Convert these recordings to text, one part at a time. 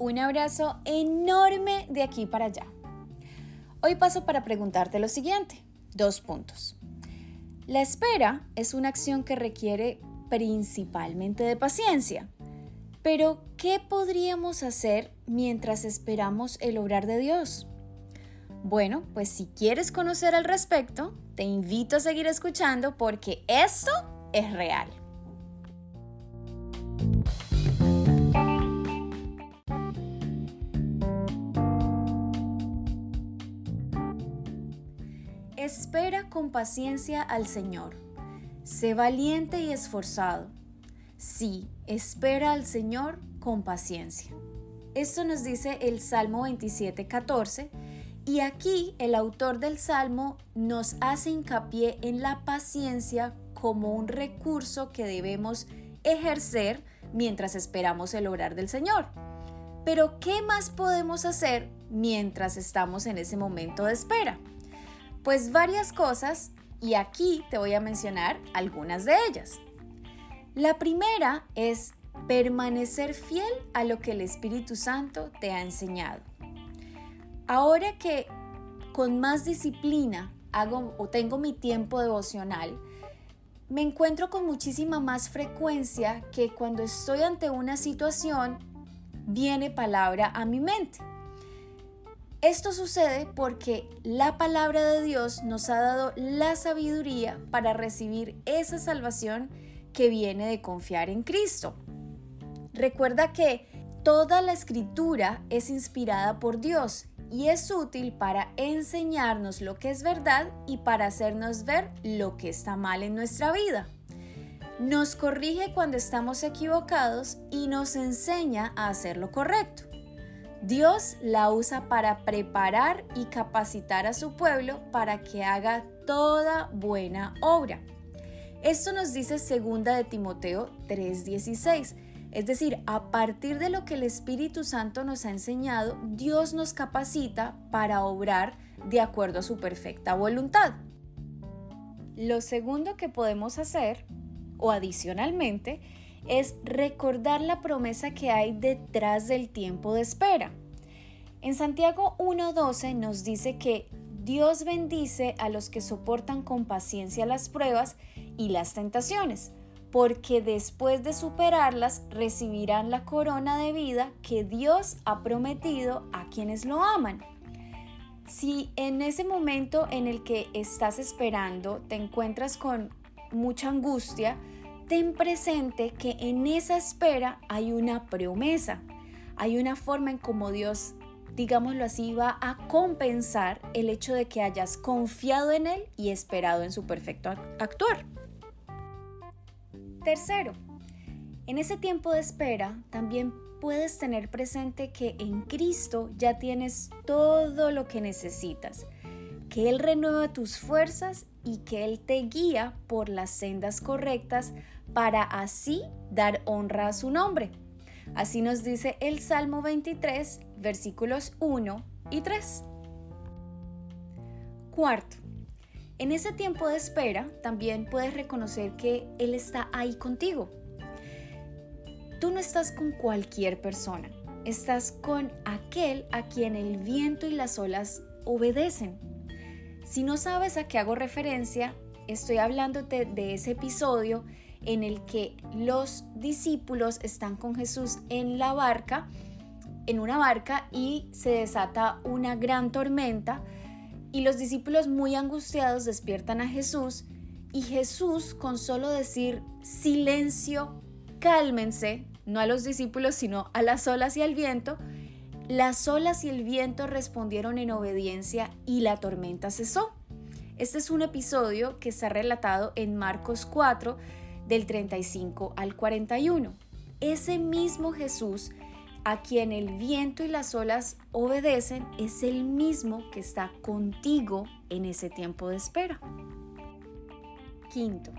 un abrazo enorme de aquí para allá. Hoy paso para preguntarte lo siguiente. Dos puntos. La espera es una acción que requiere principalmente de paciencia. Pero, ¿qué podríamos hacer mientras esperamos el obrar de Dios? Bueno, pues si quieres conocer al respecto, te invito a seguir escuchando porque esto es real. Espera con paciencia al Señor. Sé valiente y esforzado. Sí, espera al Señor con paciencia. Esto nos dice el Salmo 27, 14 y aquí el autor del Salmo nos hace hincapié en la paciencia como un recurso que debemos ejercer mientras esperamos el obrar del Señor. Pero ¿qué más podemos hacer mientras estamos en ese momento de espera? Pues varias cosas y aquí te voy a mencionar algunas de ellas. La primera es permanecer fiel a lo que el Espíritu Santo te ha enseñado. Ahora que con más disciplina hago o tengo mi tiempo devocional, me encuentro con muchísima más frecuencia que cuando estoy ante una situación viene palabra a mi mente. Esto sucede porque la palabra de Dios nos ha dado la sabiduría para recibir esa salvación que viene de confiar en Cristo. Recuerda que toda la escritura es inspirada por Dios y es útil para enseñarnos lo que es verdad y para hacernos ver lo que está mal en nuestra vida. Nos corrige cuando estamos equivocados y nos enseña a hacer lo correcto. Dios la usa para preparar y capacitar a su pueblo para que haga toda buena obra. Esto nos dice segunda de Timoteo 3:16 es decir, a partir de lo que el Espíritu Santo nos ha enseñado, Dios nos capacita para obrar de acuerdo a su perfecta voluntad. Lo segundo que podemos hacer, o adicionalmente, es recordar la promesa que hay detrás del tiempo de espera. En Santiago 1.12 nos dice que Dios bendice a los que soportan con paciencia las pruebas y las tentaciones porque después de superarlas recibirán la corona de vida que Dios ha prometido a quienes lo aman. Si en ese momento en el que estás esperando te encuentras con mucha angustia, ten presente que en esa espera hay una promesa, hay una forma en cómo Dios, digámoslo así, va a compensar el hecho de que hayas confiado en Él y esperado en su perfecto actuar. Tercero, en ese tiempo de espera también puedes tener presente que en Cristo ya tienes todo lo que necesitas, que Él renueva tus fuerzas y que Él te guía por las sendas correctas para así dar honra a su nombre. Así nos dice el Salmo 23, versículos 1 y 3. Cuarto, en ese tiempo de espera también puedes reconocer que Él está ahí contigo. Tú no estás con cualquier persona, estás con aquel a quien el viento y las olas obedecen. Si no sabes a qué hago referencia, estoy hablándote de ese episodio en el que los discípulos están con Jesús en la barca, en una barca y se desata una gran tormenta y los discípulos muy angustiados despiertan a Jesús y Jesús con solo decir silencio, cálmense, no a los discípulos sino a las olas y al viento, las olas y el viento respondieron en obediencia y la tormenta cesó. Este es un episodio que está relatado en Marcos 4 del 35 al 41. Ese mismo Jesús a quien el viento y las olas obedecen es el mismo que está contigo en ese tiempo de espera. Quinto,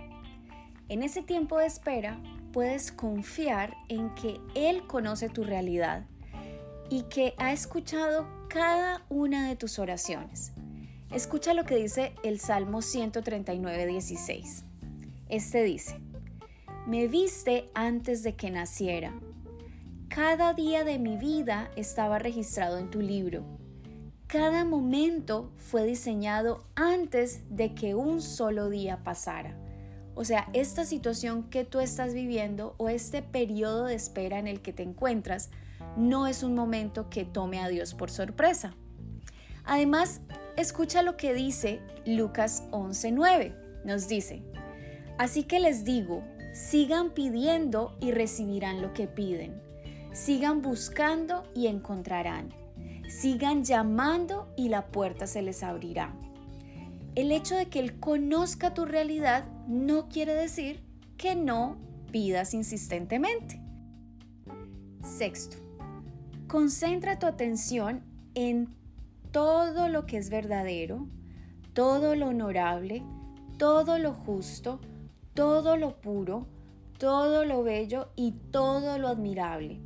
en ese tiempo de espera puedes confiar en que Él conoce tu realidad y que ha escuchado cada una de tus oraciones. Escucha lo que dice el Salmo 139, 16. Este dice, me viste antes de que naciera cada día de mi vida estaba registrado en tu libro. Cada momento fue diseñado antes de que un solo día pasara. O sea, esta situación que tú estás viviendo o este periodo de espera en el que te encuentras no es un momento que tome a Dios por sorpresa. Además, escucha lo que dice Lucas 11:9. Nos dice, así que les digo, sigan pidiendo y recibirán lo que piden. Sigan buscando y encontrarán. Sigan llamando y la puerta se les abrirá. El hecho de que Él conozca tu realidad no quiere decir que no pidas insistentemente. Sexto, concentra tu atención en todo lo que es verdadero, todo lo honorable, todo lo justo, todo lo puro, todo lo bello y todo lo admirable.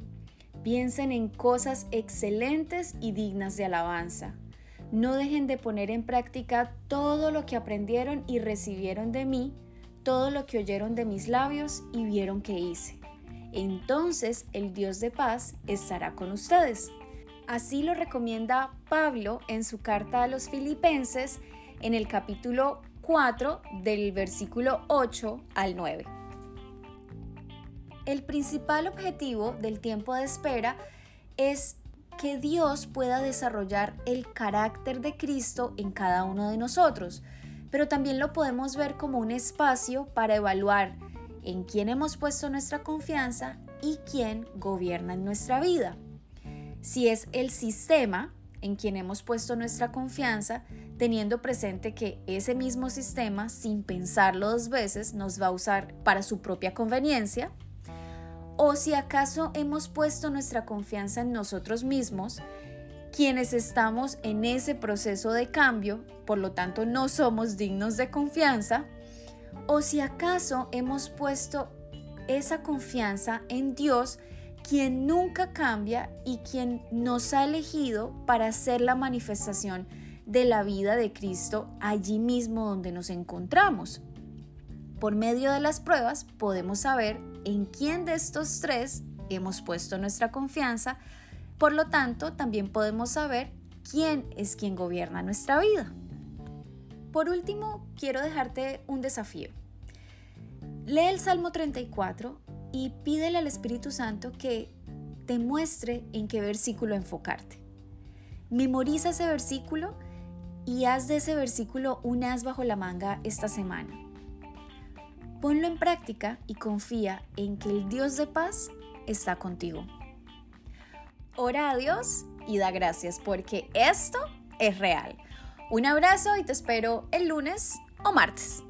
Piensen en cosas excelentes y dignas de alabanza. No dejen de poner en práctica todo lo que aprendieron y recibieron de mí, todo lo que oyeron de mis labios y vieron que hice. Entonces el Dios de paz estará con ustedes. Así lo recomienda Pablo en su carta a los filipenses en el capítulo 4 del versículo 8 al 9. El principal objetivo del tiempo de espera es que Dios pueda desarrollar el carácter de Cristo en cada uno de nosotros, pero también lo podemos ver como un espacio para evaluar en quién hemos puesto nuestra confianza y quién gobierna en nuestra vida. Si es el sistema en quien hemos puesto nuestra confianza, teniendo presente que ese mismo sistema, sin pensarlo dos veces, nos va a usar para su propia conveniencia, o si acaso hemos puesto nuestra confianza en nosotros mismos, quienes estamos en ese proceso de cambio, por lo tanto no somos dignos de confianza, o si acaso hemos puesto esa confianza en Dios, quien nunca cambia y quien nos ha elegido para ser la manifestación de la vida de Cristo allí mismo donde nos encontramos. Por medio de las pruebas podemos saber en quién de estos tres hemos puesto nuestra confianza, por lo tanto también podemos saber quién es quien gobierna nuestra vida. Por último, quiero dejarte un desafío. Lee el Salmo 34 y pídele al Espíritu Santo que te muestre en qué versículo enfocarte. Memoriza ese versículo y haz de ese versículo un as bajo la manga esta semana. Ponlo en práctica y confía en que el Dios de paz está contigo. Ora a Dios y da gracias porque esto es real. Un abrazo y te espero el lunes o martes.